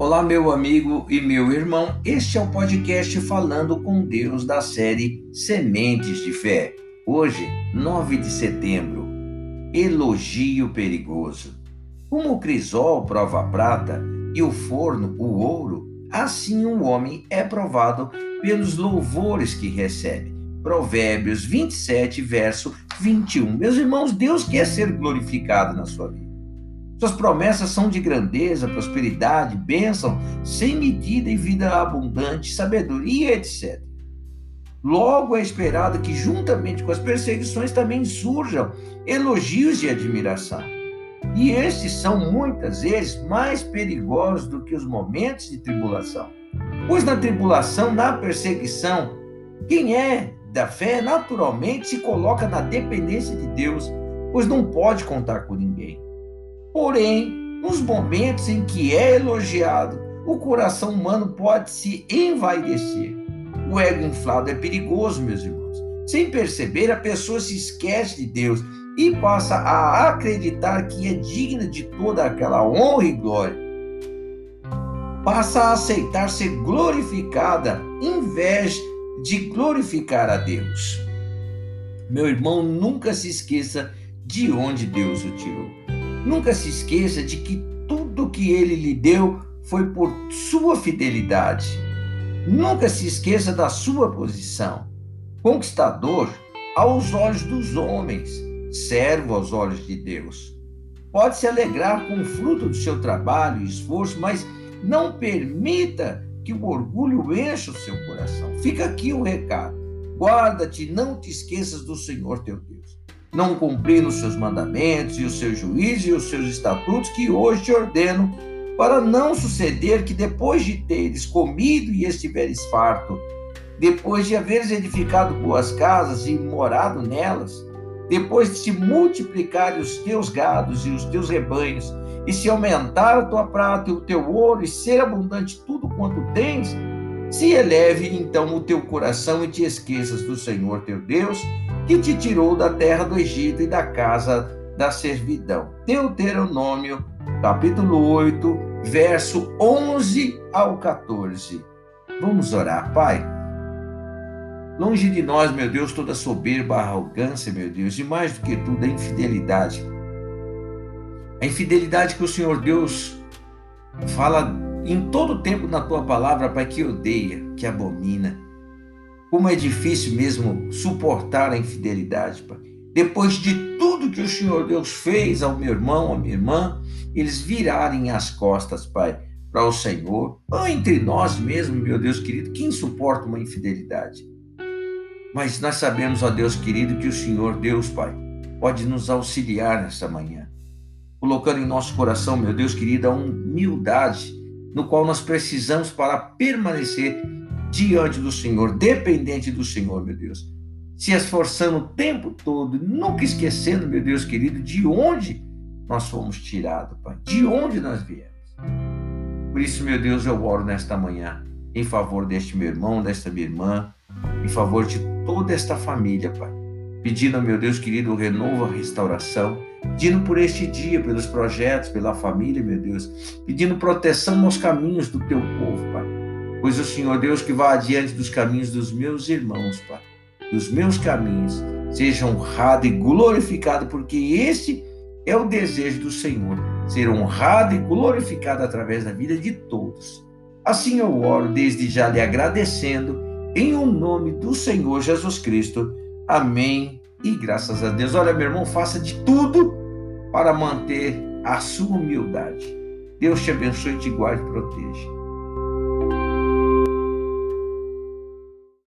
Olá, meu amigo e meu irmão. Este é o podcast Falando com Deus da série Sementes de Fé. Hoje, 9 de setembro, elogio perigoso. Como o crisol prova a prata e o forno o ouro, assim o um homem é provado pelos louvores que recebe. Provérbios 27, verso 21. Meus irmãos, Deus quer ser glorificado na sua vida. Suas promessas são de grandeza, prosperidade, bênção, sem medida e vida abundante, sabedoria, etc. Logo é esperado que, juntamente com as perseguições, também surjam elogios e admiração. E estes são muitas vezes mais perigosos do que os momentos de tribulação. Pois na tribulação, na perseguição, quem é da fé naturalmente se coloca na dependência de Deus, pois não pode contar com ninguém. Porém, nos momentos em que é elogiado, o coração humano pode se envaidecer. O ego inflado é perigoso, meus irmãos. Sem perceber, a pessoa se esquece de Deus e passa a acreditar que é digna de toda aquela honra e glória. Passa a aceitar ser glorificada em vez de glorificar a Deus. Meu irmão, nunca se esqueça de onde Deus o tirou. Nunca se esqueça de que tudo que ele lhe deu foi por sua fidelidade. Nunca se esqueça da sua posição. Conquistador aos olhos dos homens, servo aos olhos de Deus. Pode se alegrar com o fruto do seu trabalho e esforço, mas não permita que o orgulho encha o seu coração. Fica aqui o recado. Guarda-te, não te esqueças do Senhor teu Deus não cumprindo os seus mandamentos e os seus juízos e os seus estatutos que hoje te ordeno, para não suceder que depois de teres comido e estiveres farto, depois de haveres edificado boas casas e morado nelas, depois de se multiplicarem os teus gados e os teus rebanhos, e se aumentar a tua prata e o teu ouro, e ser abundante tudo quanto tens, se eleve então o teu coração e te esqueças do Senhor teu Deus, que te tirou da terra do Egito e da casa da servidão. Deuteronômio, capítulo 8, verso 11 ao 14. Vamos orar, Pai. Longe de nós, meu Deus, toda soberba, arrogância, meu Deus, e mais do que tudo, a infidelidade. A infidelidade que o Senhor Deus fala em todo tempo na tua palavra, Pai, que odeia, que abomina. Como é difícil mesmo suportar a infidelidade, Pai. Depois de tudo que o Senhor Deus fez ao meu irmão, à minha irmã, eles virarem as costas, Pai, para o Senhor, ou entre nós mesmo, meu Deus querido, quem suporta uma infidelidade? Mas nós sabemos, ó Deus querido, que o Senhor Deus, Pai, pode nos auxiliar nessa manhã, colocando em nosso coração, meu Deus querido, a humildade no qual nós precisamos para permanecer diante do Senhor, dependente do Senhor, meu Deus. Se esforçando o tempo todo, nunca esquecendo, meu Deus querido, de onde nós fomos tirados, Pai, de onde nós viemos. Por isso, meu Deus, eu oro nesta manhã em favor deste meu irmão, desta minha irmã, em favor de toda esta família, Pai. Pedindo, meu Deus querido, renovo a restauração pedindo por este dia, pelos projetos, pela família, meu Deus, pedindo proteção nos caminhos do teu povo, Pai. Pois o Senhor Deus que vai adiante dos caminhos dos meus irmãos, Pai, dos meus caminhos, seja honrado e glorificado, porque esse é o desejo do Senhor, ser honrado e glorificado através da vida de todos. Assim eu oro, desde já lhe agradecendo, em o nome do Senhor Jesus Cristo. Amém e graças a Deus. Olha, meu irmão, faça de tudo para manter a sua humildade. Deus te abençoe, te guarde e proteja.